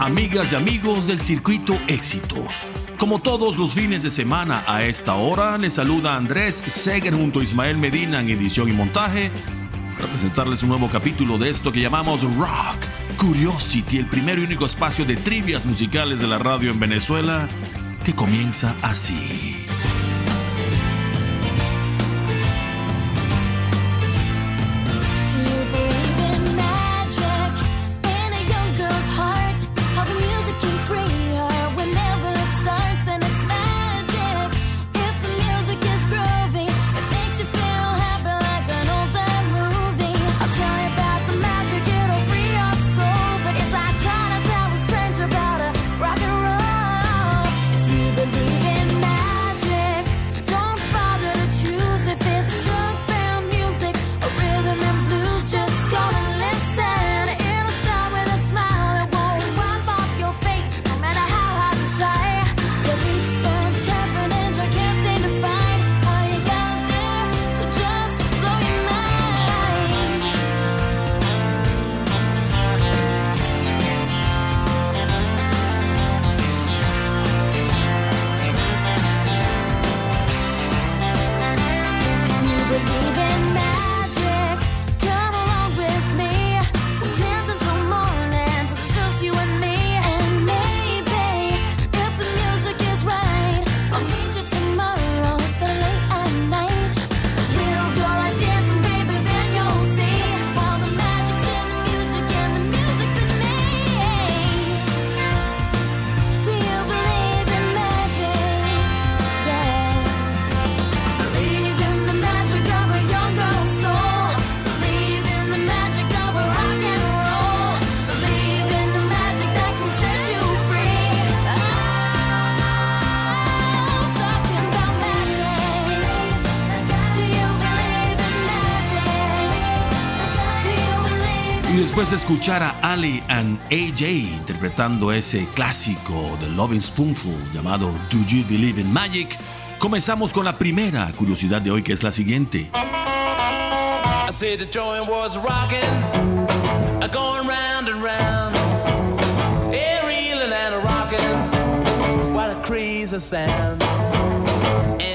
amigas y amigos del circuito Éxitos? Como todos los fines de semana a esta hora, les saluda Andrés Seger junto a Ismael Medina en edición y montaje para presentarles un nuevo capítulo de esto que llamamos Rock Curiosity, el primer y único espacio de trivias musicales de la radio en Venezuela, que comienza así. Escuchar a Ali and AJ interpretando ese clásico de Loving Spoonful llamado Do You Believe in Magic, comenzamos con la primera curiosidad de hoy que es la siguiente.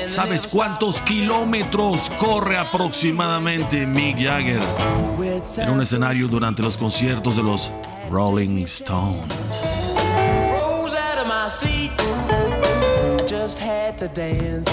¿Sabes cuántos kilómetros corre aproximadamente Mick Jagger en un escenario durante los conciertos de los Rolling Stones? Had to dance.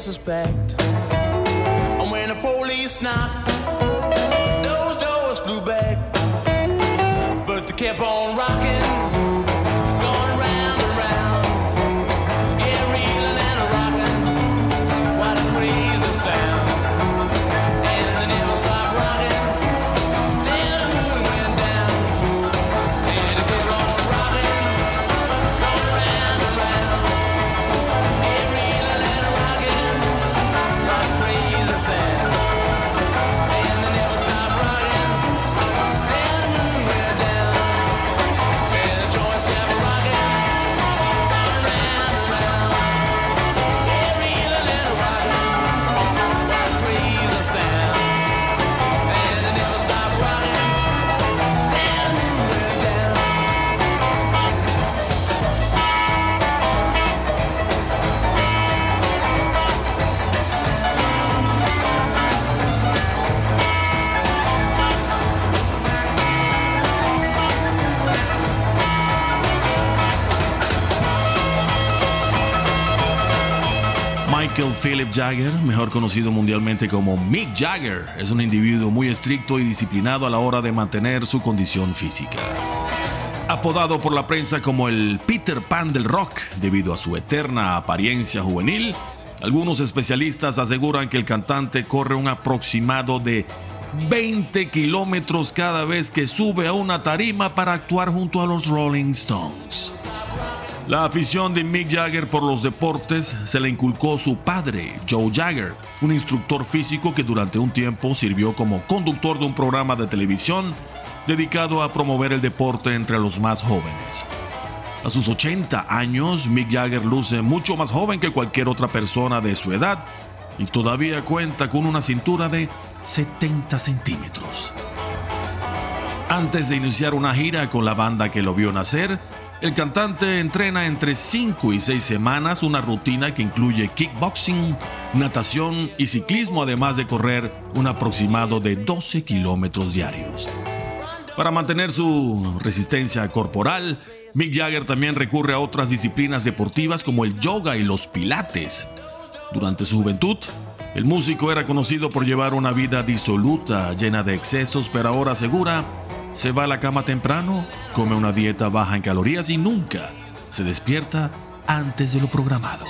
Packed. And when the police knocked, those doors flew back. But they kept on rocking. Going round and round. Yeah, reeling and rocking. Sound. Jagger, mejor conocido mundialmente como Mick Jagger, es un individuo muy estricto y disciplinado a la hora de mantener su condición física. Apodado por la prensa como el Peter Pan del rock debido a su eterna apariencia juvenil, algunos especialistas aseguran que el cantante corre un aproximado de 20 kilómetros cada vez que sube a una tarima para actuar junto a los Rolling Stones. La afición de Mick Jagger por los deportes se le inculcó su padre, Joe Jagger, un instructor físico que durante un tiempo sirvió como conductor de un programa de televisión dedicado a promover el deporte entre los más jóvenes. A sus 80 años, Mick Jagger luce mucho más joven que cualquier otra persona de su edad y todavía cuenta con una cintura de 70 centímetros. Antes de iniciar una gira con la banda que lo vio nacer, el cantante entrena entre 5 y 6 semanas una rutina que incluye kickboxing, natación y ciclismo, además de correr un aproximado de 12 kilómetros diarios. Para mantener su resistencia corporal, Mick Jagger también recurre a otras disciplinas deportivas como el yoga y los pilates. Durante su juventud, el músico era conocido por llevar una vida disoluta, llena de excesos, pero ahora asegura se va a la cama temprano, come una dieta baja en calorías y nunca se despierta antes de lo programado.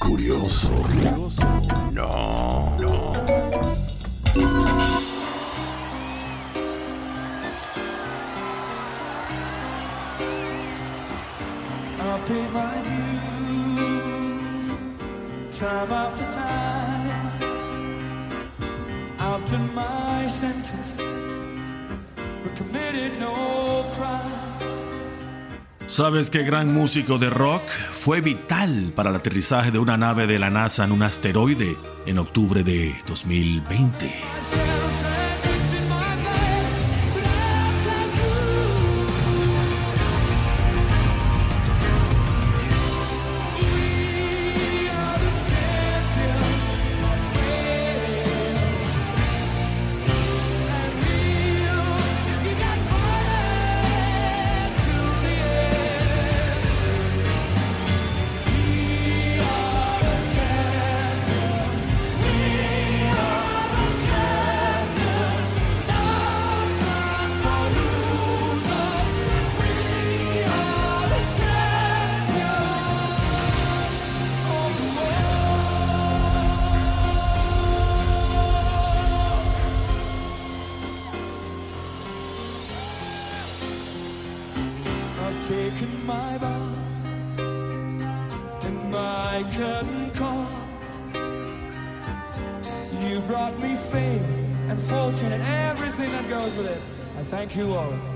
Curioso. No, no. Pay my dues time after time after my sentence. ¿Sabes qué gran músico de rock fue vital para el aterrizaje de una nave de la NASA en un asteroide en octubre de 2020? You all.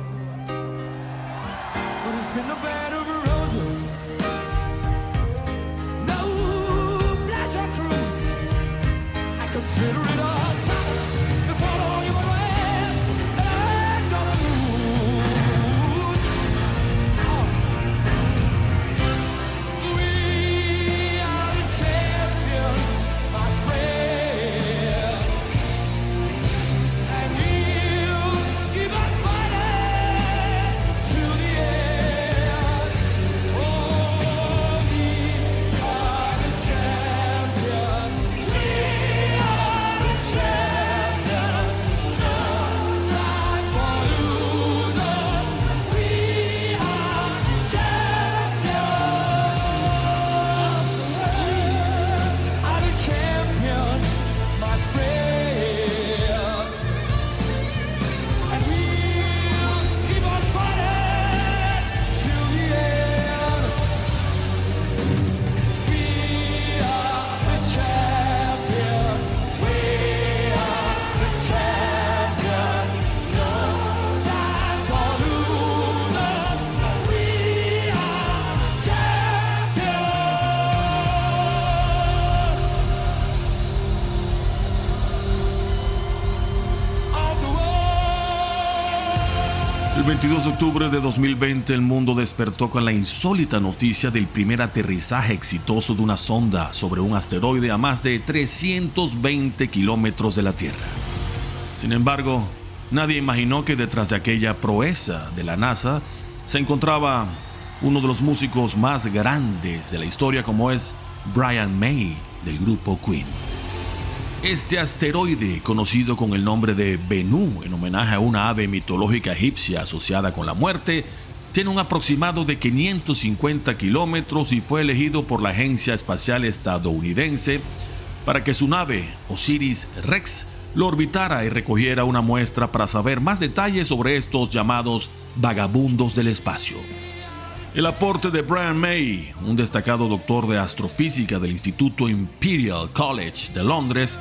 22 de octubre de 2020 el mundo despertó con la insólita noticia del primer aterrizaje exitoso de una sonda sobre un asteroide a más de 320 kilómetros de la Tierra. Sin embargo, nadie imaginó que detrás de aquella proeza de la NASA se encontraba uno de los músicos más grandes de la historia como es Brian May del grupo Queen. Este asteroide, conocido con el nombre de Bennu en homenaje a una ave mitológica egipcia asociada con la muerte, tiene un aproximado de 550 kilómetros y fue elegido por la Agencia Espacial Estadounidense para que su nave, Osiris Rex, lo orbitara y recogiera una muestra para saber más detalles sobre estos llamados vagabundos del espacio. El aporte de Brian May, un destacado doctor de astrofísica del Instituto Imperial College de Londres,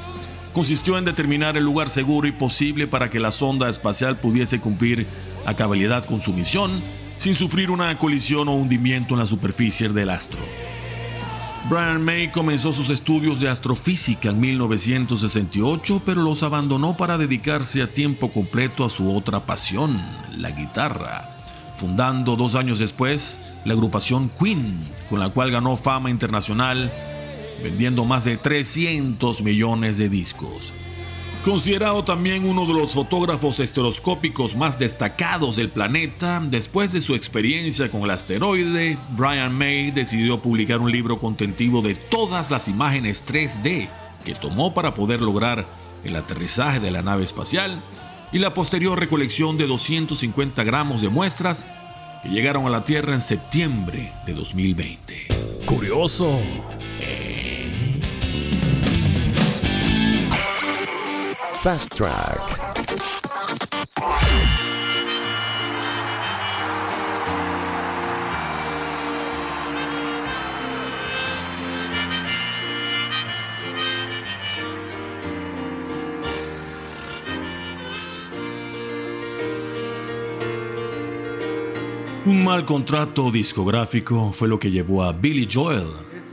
consistió en determinar el lugar seguro y posible para que la sonda espacial pudiese cumplir a cabalidad con su misión sin sufrir una colisión o hundimiento en la superficie del astro. Brian May comenzó sus estudios de astrofísica en 1968, pero los abandonó para dedicarse a tiempo completo a su otra pasión, la guitarra, fundando dos años después la agrupación Queen, con la cual ganó fama internacional, vendiendo más de 300 millones de discos. Considerado también uno de los fotógrafos estereoscópicos más destacados del planeta, después de su experiencia con el asteroide, Brian May decidió publicar un libro contentivo de todas las imágenes 3D que tomó para poder lograr el aterrizaje de la nave espacial y la posterior recolección de 250 gramos de muestras que llegaron a la Tierra en septiembre de 2020. Curioso. Fast Track. Un mal contrato discográfico fue lo que llevó a Billy Joel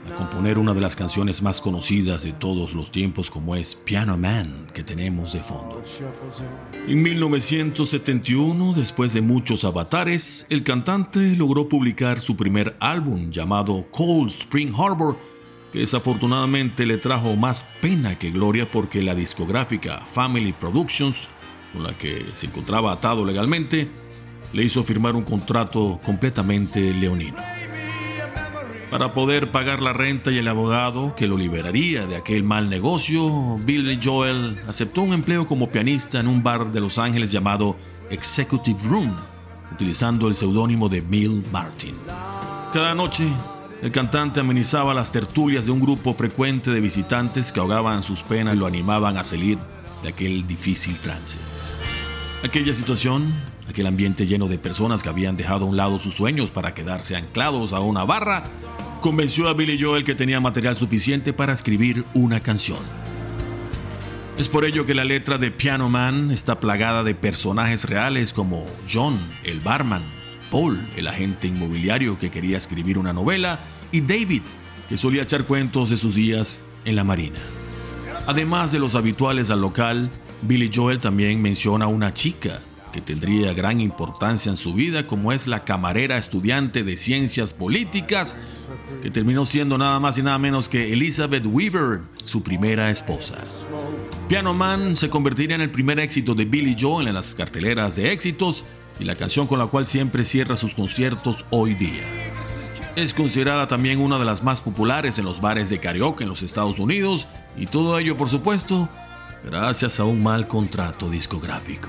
a componer una de las canciones más conocidas de todos los tiempos como es Piano Man que tenemos de fondo. En 1971, después de muchos avatares, el cantante logró publicar su primer álbum llamado Cold Spring Harbor, que desafortunadamente le trajo más pena que gloria porque la discográfica Family Productions, con la que se encontraba atado legalmente, le hizo firmar un contrato completamente leonino. Para poder pagar la renta y el abogado que lo liberaría de aquel mal negocio, Billy Joel aceptó un empleo como pianista en un bar de Los Ángeles llamado Executive Room, utilizando el seudónimo de Bill Martin. Cada noche, el cantante amenizaba las tertulias de un grupo frecuente de visitantes que ahogaban sus penas y lo animaban a salir de aquel difícil trance. Aquella situación, aquel ambiente lleno de personas que habían dejado a un lado sus sueños para quedarse anclados a una barra, convenció a Billy Joel que tenía material suficiente para escribir una canción. Es por ello que la letra de Piano Man está plagada de personajes reales como John, el barman, Paul, el agente inmobiliario que quería escribir una novela, y David, que solía echar cuentos de sus días en la marina. Además de los habituales al local, Billy Joel también menciona a una chica que tendría gran importancia en su vida, como es la camarera estudiante de ciencias políticas, que terminó siendo nada más y nada menos que Elizabeth Weaver, su primera esposa. Piano Man se convertiría en el primer éxito de Billy Joel en las carteleras de éxitos y la canción con la cual siempre cierra sus conciertos hoy día. Es considerada también una de las más populares en los bares de karaoke en los Estados Unidos y todo ello, por supuesto, gracias a un mal contrato discográfico.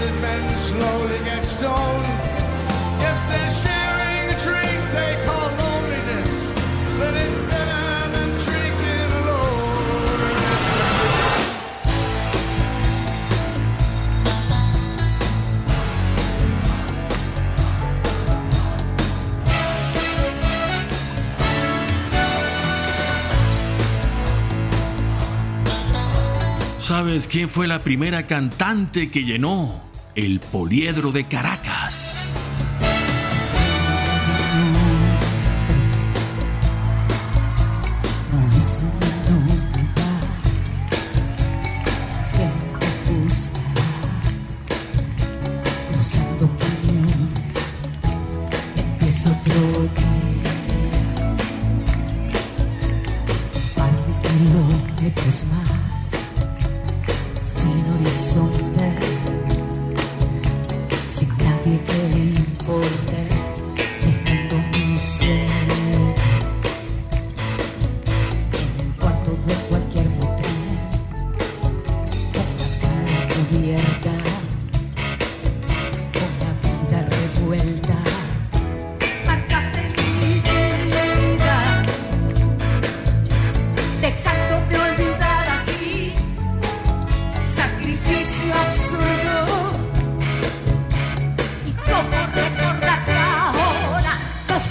this man slowly gets stoned. Yes, they're sharing the drink they call loneliness, but it's better than drinking alone. ¿Sabes quién fue la primera cantante que llenó el poliedro de Caracas?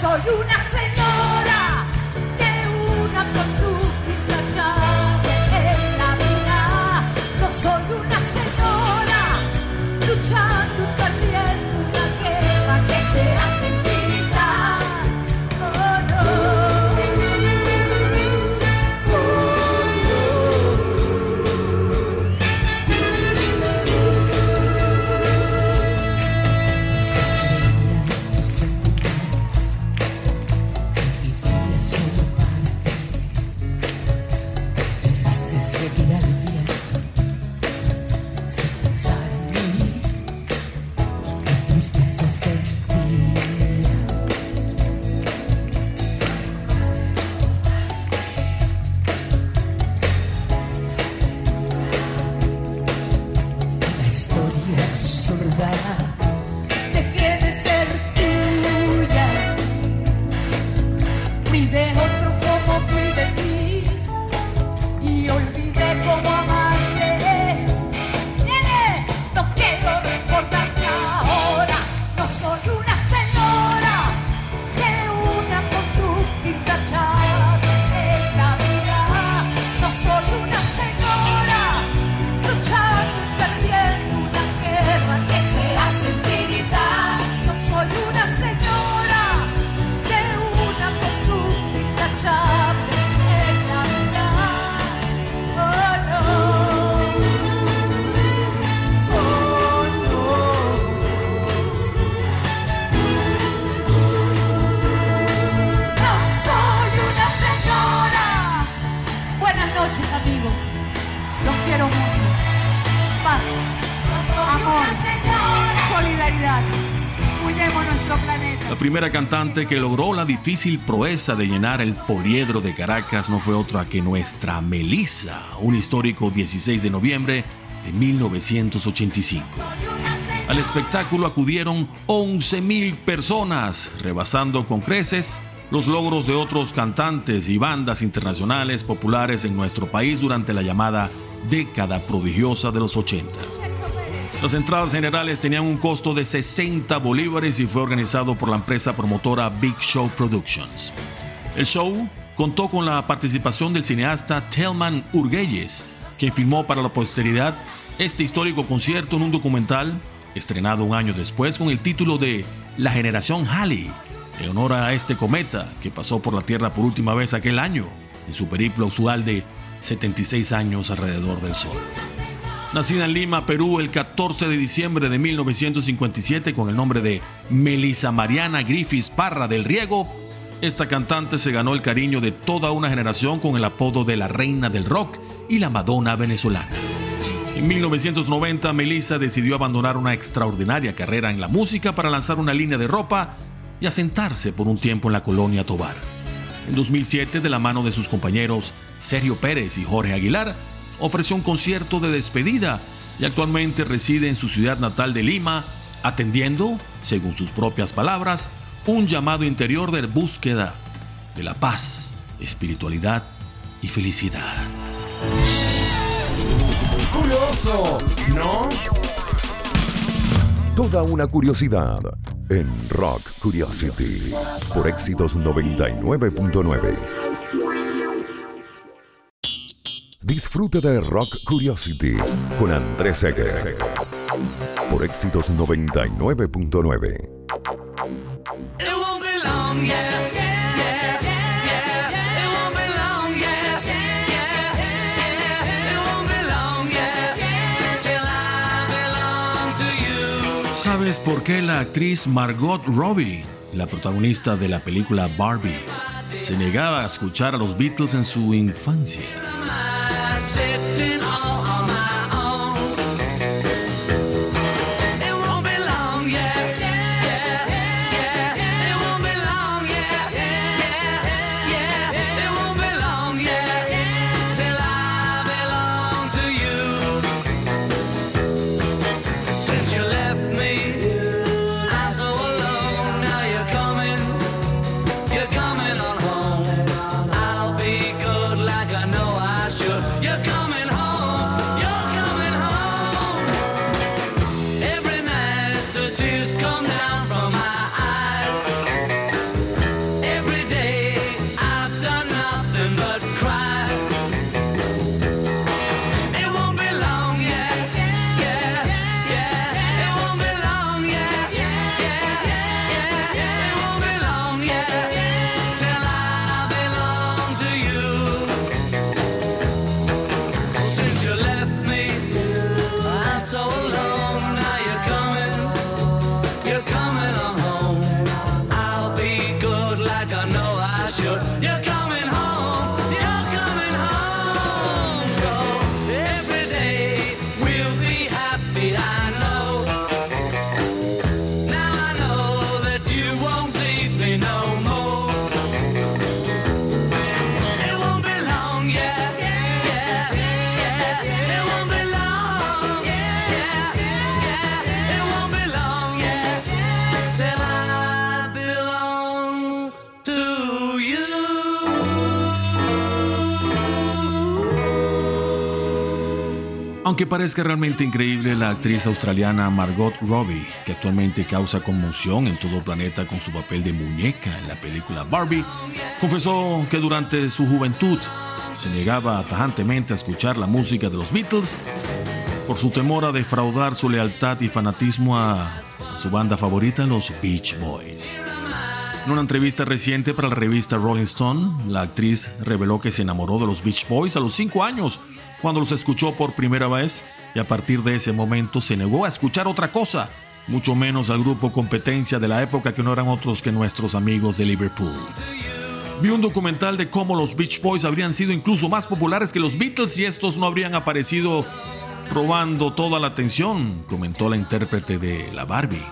soy una señora. Primera cantante que logró la difícil proeza de llenar el poliedro de Caracas no fue otra que nuestra Melissa, un histórico 16 de noviembre de 1985. Al espectáculo acudieron 11.000 personas, rebasando con creces los logros de otros cantantes y bandas internacionales populares en nuestro país durante la llamada década prodigiosa de los 80. Las entradas generales tenían un costo de 60 bolívares y fue organizado por la empresa promotora Big Show Productions. El show contó con la participación del cineasta Telman Urguelles, quien filmó para la posteridad este histórico concierto en un documental estrenado un año después con el título de La generación Halley, en honor a este cometa que pasó por la Tierra por última vez aquel año, en su periplo usual de 76 años alrededor del Sol. Nacida en Lima, Perú, el 14 de diciembre de 1957 con el nombre de Melisa Mariana Griffiths Parra del Riego, esta cantante se ganó el cariño de toda una generación con el apodo de la reina del rock y la Madonna venezolana. En 1990, Melissa decidió abandonar una extraordinaria carrera en la música para lanzar una línea de ropa y asentarse por un tiempo en la colonia Tobar. En 2007, de la mano de sus compañeros Sergio Pérez y Jorge Aguilar, ofreció un concierto de despedida y actualmente reside en su ciudad natal de Lima, atendiendo, según sus propias palabras, un llamado interior de búsqueda de la paz, espiritualidad y felicidad. Curioso, ¿no? Toda una curiosidad en Rock Curiosity por éxitos 99.9. Disfruta de Rock Curiosity con Andrés Seger por éxitos 99.9. ¿Sabes por qué la actriz Margot Robbie, la protagonista de la película Barbie, se negaba a escuchar a los Beatles en su infancia? Sitting. Aunque parezca realmente increíble, la actriz australiana Margot Robbie, que actualmente causa conmoción en todo el planeta con su papel de muñeca en la película Barbie, confesó que durante su juventud se negaba tajantemente a escuchar la música de los Beatles por su temor a defraudar su lealtad y fanatismo a su banda favorita, los Beach Boys. En una entrevista reciente para la revista Rolling Stone, la actriz reveló que se enamoró de los Beach Boys a los 5 años cuando los escuchó por primera vez y a partir de ese momento se negó a escuchar otra cosa, mucho menos al grupo competencia de la época que no eran otros que nuestros amigos de Liverpool. Vi un documental de cómo los Beach Boys habrían sido incluso más populares que los Beatles y estos no habrían aparecido robando toda la atención, comentó la intérprete de la Barbie.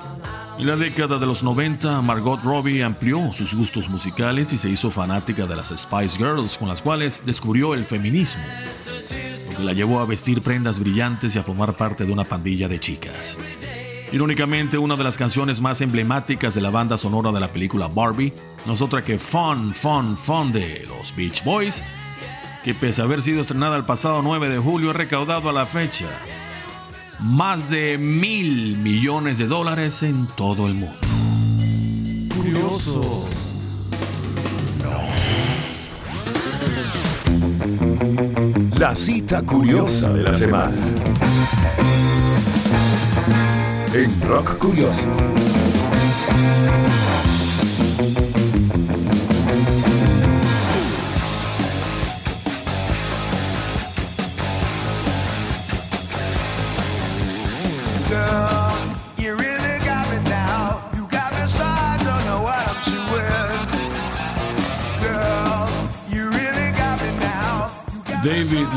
En la década de los 90, Margot Robbie amplió sus gustos musicales y se hizo fanática de las Spice Girls, con las cuales descubrió el feminismo la llevó a vestir prendas brillantes y a formar parte de una pandilla de chicas. Irónicamente, una de las canciones más emblemáticas de la banda sonora de la película Barbie no es otra que Fun, Fun, Fun de los Beach Boys, que pese a haber sido estrenada el pasado 9 de julio ha recaudado a la fecha más de mil millones de dólares en todo el mundo. Curioso. La cita curiosa de la semana. En Rock Curioso.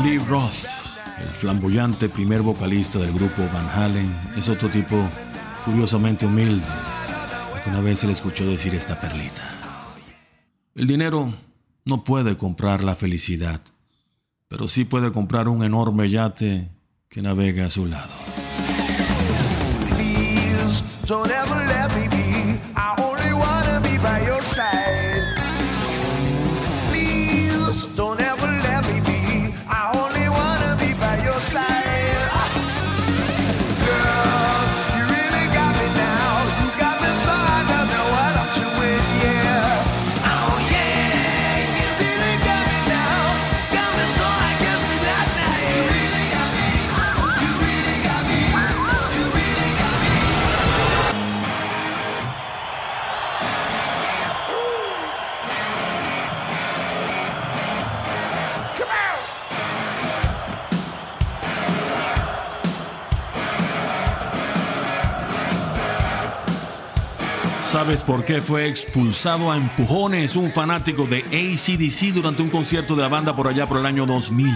Lee Ross, el flamboyante primer vocalista del grupo Van Halen, es otro tipo curiosamente humilde. Una vez se le escuchó decir esta perlita. El dinero no puede comprar la felicidad, pero sí puede comprar un enorme yate que navega a su lado. ¿Sabes por qué fue expulsado a empujones un fanático de ACDC durante un concierto de la banda por allá por el año 2000?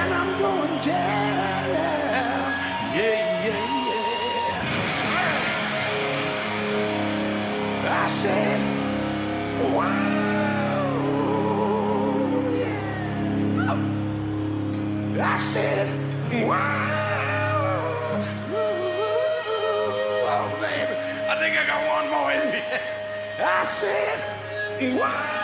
and I'm going down. Yeah, yeah, yeah. I said, wow. Yeah. I said, wow. Oh, baby, I think I got one more in me. I said, wow.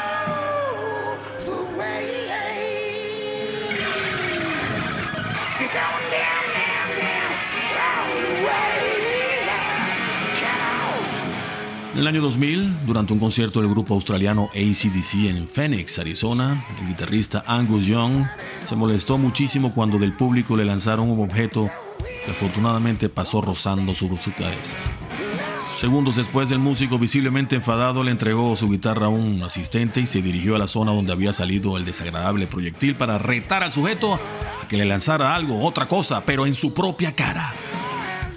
El año 2000, durante un concierto del grupo australiano ACDC en Phoenix, Arizona, el guitarrista Angus Young se molestó muchísimo cuando del público le lanzaron un objeto que afortunadamente pasó rozando sobre su cabeza. Segundos después, el músico visiblemente enfadado le entregó su guitarra a un asistente y se dirigió a la zona donde había salido el desagradable proyectil para retar al sujeto a que le lanzara algo, otra cosa, pero en su propia cara.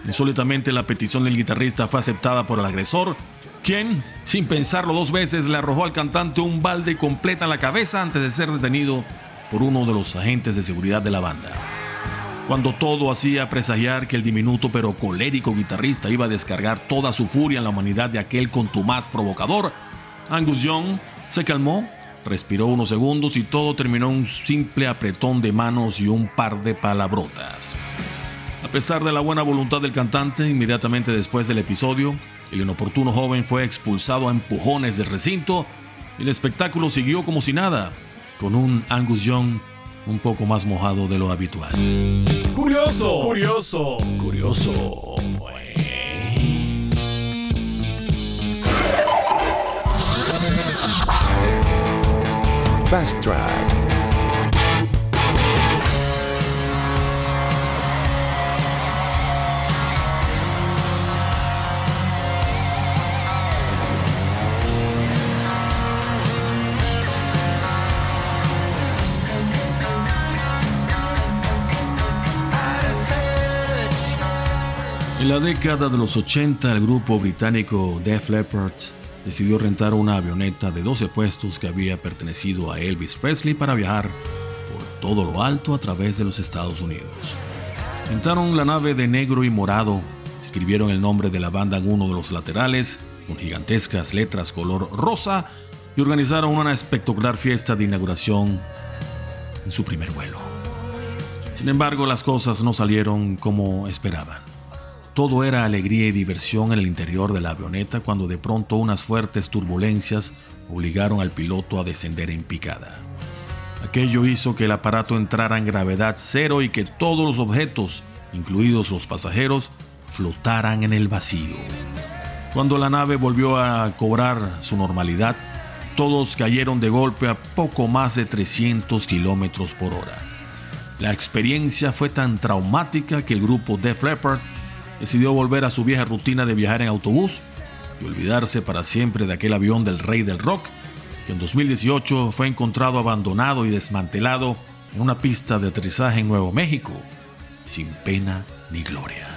Insólitamente, la petición del guitarrista fue aceptada por el agresor quien, sin pensarlo dos veces, le arrojó al cantante un balde completa en la cabeza antes de ser detenido por uno de los agentes de seguridad de la banda. Cuando todo hacía presagiar que el diminuto pero colérico guitarrista iba a descargar toda su furia en la humanidad de aquel contumaz provocador, Angus Young se calmó, respiró unos segundos y todo terminó en un simple apretón de manos y un par de palabrotas. A pesar de la buena voluntad del cantante, inmediatamente después del episodio, el inoportuno joven fue expulsado a empujones del recinto y el espectáculo siguió como si nada, con un Angus Young un poco más mojado de lo habitual. Curioso, curioso, curioso. Fast Track. En la década de los 80, el grupo británico Def Leppard decidió rentar una avioneta de 12 puestos que había pertenecido a Elvis Presley para viajar por todo lo alto a través de los Estados Unidos. Pintaron la nave de negro y morado, escribieron el nombre de la banda en uno de los laterales con gigantescas letras color rosa y organizaron una espectacular fiesta de inauguración en su primer vuelo. Sin embargo, las cosas no salieron como esperaban. Todo era alegría y diversión en el interior de la avioneta cuando de pronto unas fuertes turbulencias obligaron al piloto a descender en picada. Aquello hizo que el aparato entrara en gravedad cero y que todos los objetos, incluidos los pasajeros, flotaran en el vacío. Cuando la nave volvió a cobrar su normalidad, todos cayeron de golpe a poco más de 300 kilómetros por hora. La experiencia fue tan traumática que el grupo Def Leppard decidió volver a su vieja rutina de viajar en autobús y olvidarse para siempre de aquel avión del rey del rock que en 2018 fue encontrado abandonado y desmantelado en una pista de aterrizaje en Nuevo México, sin pena ni gloria.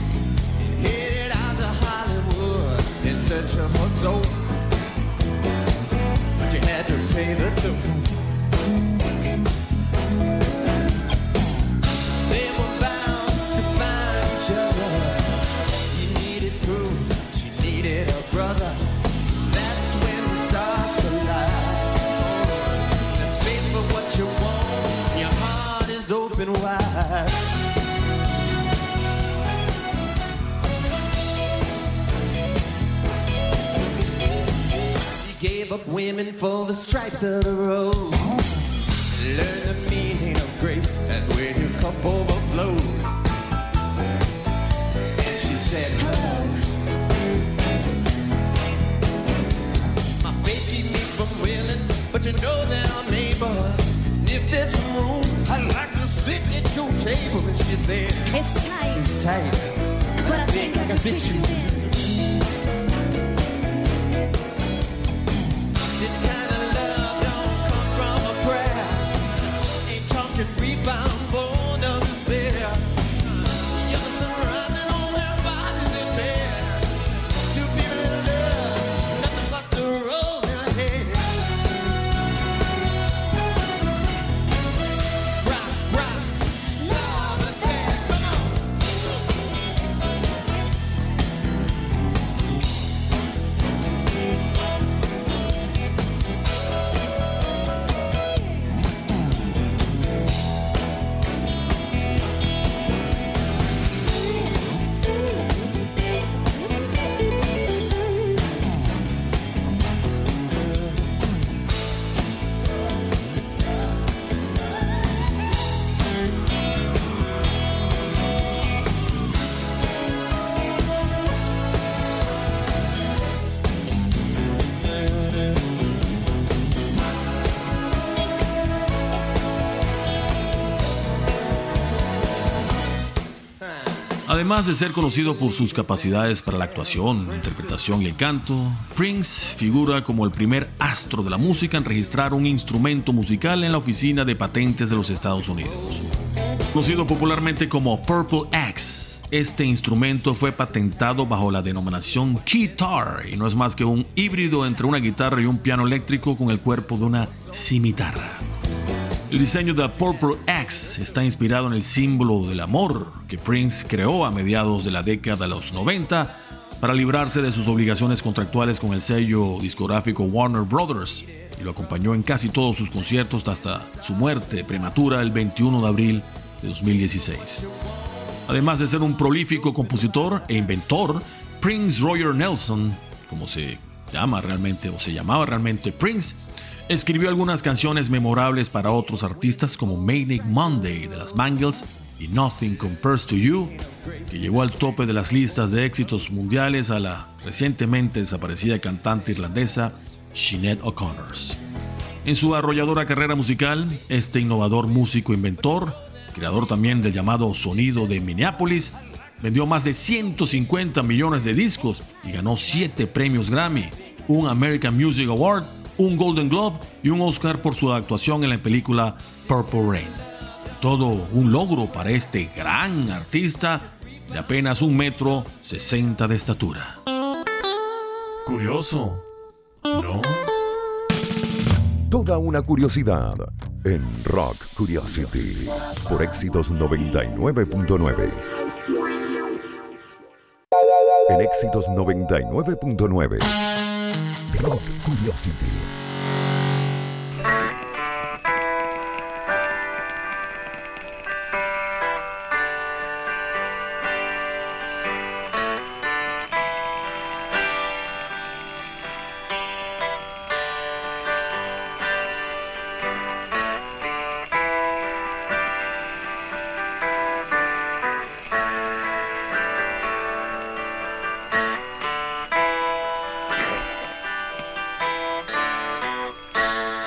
Además de ser conocido por sus capacidades para la actuación, interpretación y el canto, Prince figura como el primer astro de la música en registrar un instrumento musical en la Oficina de Patentes de los Estados Unidos. Conocido popularmente como Purple X, este instrumento fue patentado bajo la denominación guitar y no es más que un híbrido entre una guitarra y un piano eléctrico con el cuerpo de una cimitarra. El diseño de Purple X está inspirado en el símbolo del amor que Prince creó a mediados de la década de los 90 para librarse de sus obligaciones contractuales con el sello discográfico Warner Brothers y lo acompañó en casi todos sus conciertos hasta su muerte prematura el 21 de abril de 2016. Además de ser un prolífico compositor e inventor, Prince Roger Nelson, como se llama realmente o se llamaba realmente Prince, escribió algunas canciones memorables para otros artistas como Manic Monday de las Bangles y Nothing Compares to You, que llegó al tope de las listas de éxitos mundiales a la recientemente desaparecida cantante irlandesa Sinead O'Connor. En su arrolladora carrera musical, este innovador músico inventor, creador también del llamado sonido de Minneapolis, vendió más de 150 millones de discos y ganó 7 premios Grammy, un American Music Award, un Golden Globe y un Oscar por su actuación en la película Purple Rain. Todo un logro para este gran artista de apenas un metro 60 de estatura. Curioso, ¿no? Toda una curiosidad en Rock Curiosity por éxitos 99.9. En éxitos 99.9. Rock Curiosity.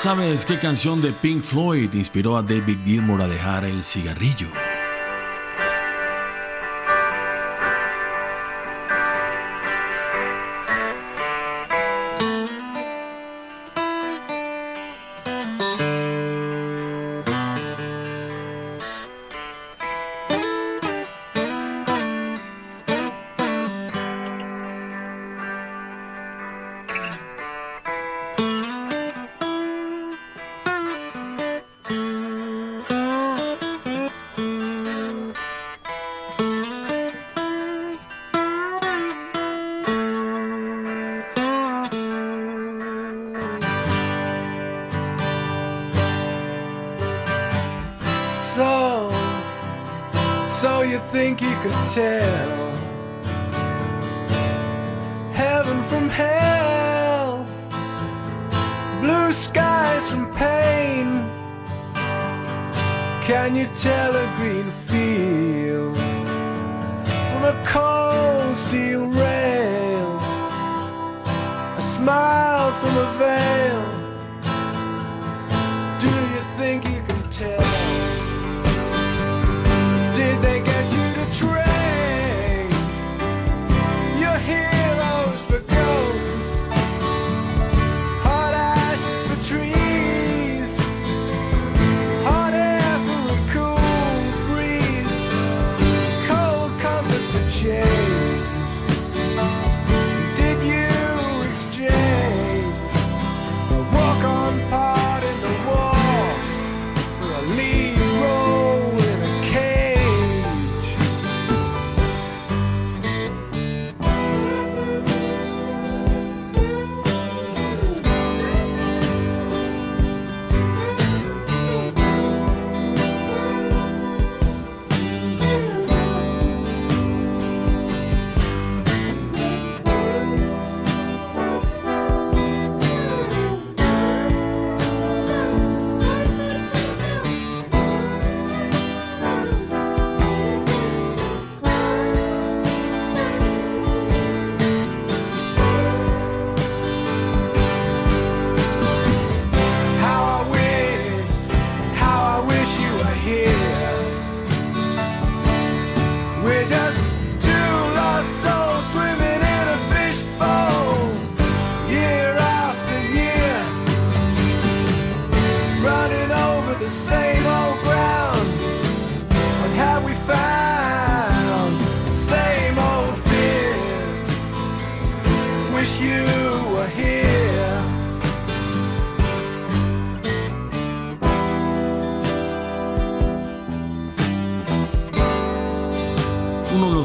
¿Sabes qué canción de Pink Floyd inspiró a David Gilmour a dejar el cigarrillo?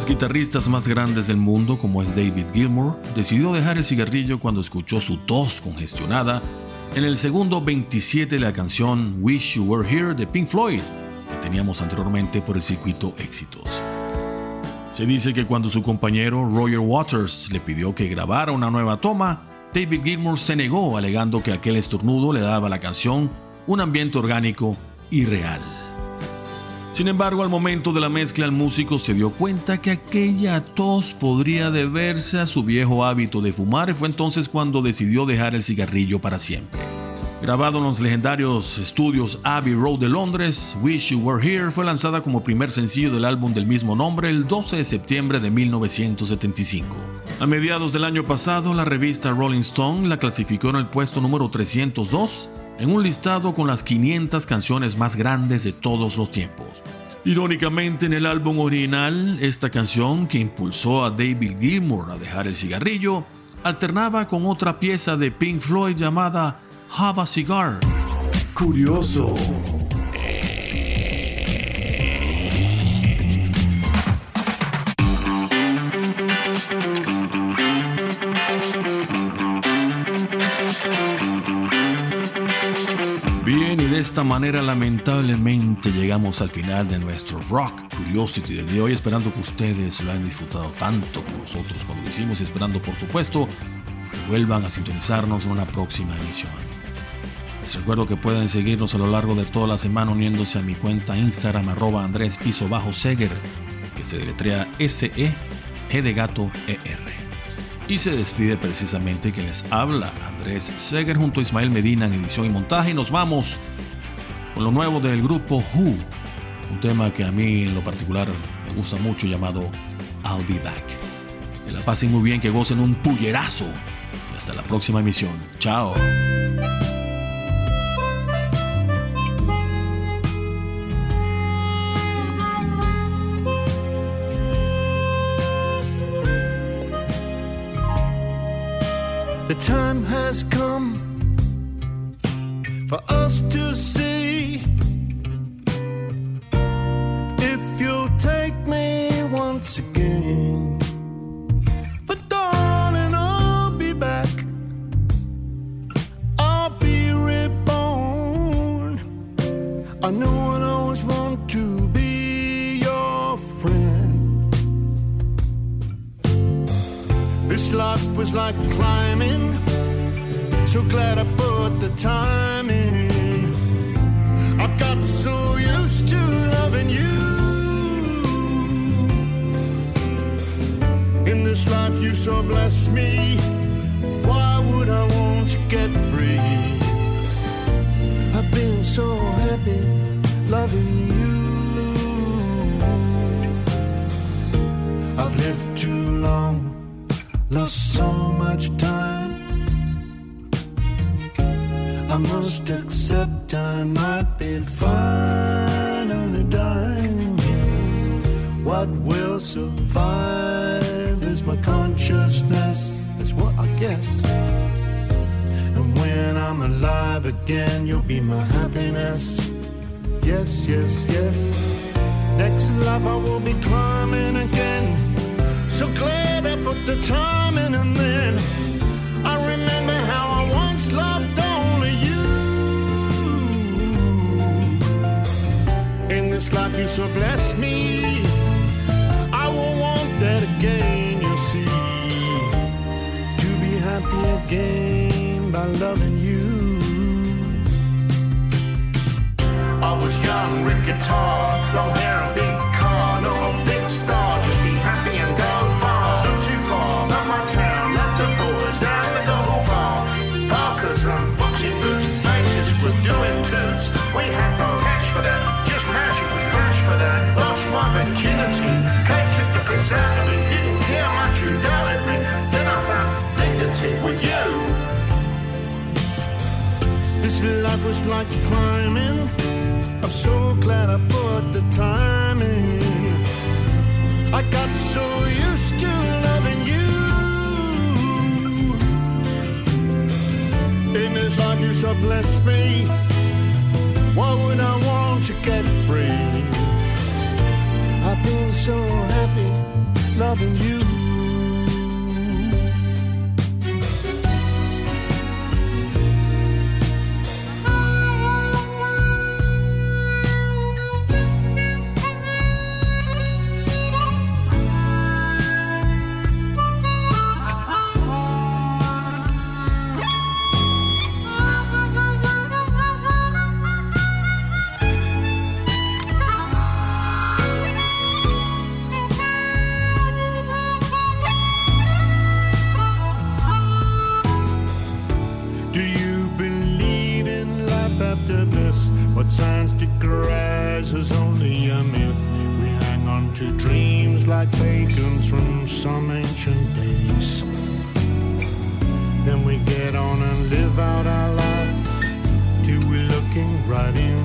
Guitarristas más grandes del mundo, como es David Gilmour, decidió dejar el cigarrillo cuando escuchó su tos congestionada en el segundo 27 de la canción Wish You Were Here de Pink Floyd, que teníamos anteriormente por el circuito Éxitos. Se dice que cuando su compañero Roger Waters le pidió que grabara una nueva toma, David Gilmour se negó alegando que aquel estornudo le daba a la canción un ambiente orgánico y real. Sin embargo, al momento de la mezcla, el músico se dio cuenta que aquella tos podría deberse a su viejo hábito de fumar y fue entonces cuando decidió dejar el cigarrillo para siempre. Grabado en los legendarios estudios Abbey Road de Londres, Wish You Were Here fue lanzada como primer sencillo del álbum del mismo nombre el 12 de septiembre de 1975. A mediados del año pasado, la revista Rolling Stone la clasificó en el puesto número 302 en un listado con las 500 canciones más grandes de todos los tiempos. Irónicamente, en el álbum original, esta canción que impulsó a David Gilmour a dejar el cigarrillo, alternaba con otra pieza de Pink Floyd llamada Have a Cigar. Curioso. De esta manera lamentablemente llegamos al final de nuestro Rock Curiosity del día de hoy, esperando que ustedes lo hayan disfrutado tanto como nosotros cuando lo hicimos y esperando por supuesto que vuelvan a sintonizarnos en una próxima emisión. Les recuerdo que pueden seguirnos a lo largo de toda la semana uniéndose a mi cuenta Instagram arroba Andrés Piso Bajo Seger, que se deletrea S-E G de gato E-R. Y se despide precisamente que les habla Andrés Seger junto a Ismael Medina en edición y montaje. Y nos vamos con lo nuevo del grupo Who, un tema que a mí en lo particular me gusta mucho llamado I'll Be Back. Que la pasen muy bien, que gocen un pullerazo. Y hasta la próxima emisión. Chao. The time has come for us I know I always want to be your friend. This life was like climbing. So glad I put the time in. I've got so used to loving you. In this life, you so bless me. Why would I want to get free? I've been so lived too long lost so much time. I must accept I might be finally dying. What will survive is my consciousness, is what I guess. And when I'm alive again, you'll be my happiness. Yes, yes, yes. Next life I will be climbing again. So glad I put the time in and then I remember how I once loved only you. In this life you so blessed me. I will want that again, you see. To be happy again by loving you. Was like climbing. I'm so glad I put the time in. I got so used to loving you. In this life you so blessed me. Why would I want to get free? I've feel so happy loving you. What science decries is only a myth. We hang on to dreams like pagans from some ancient days. Then we get on and live out our life till we're looking right into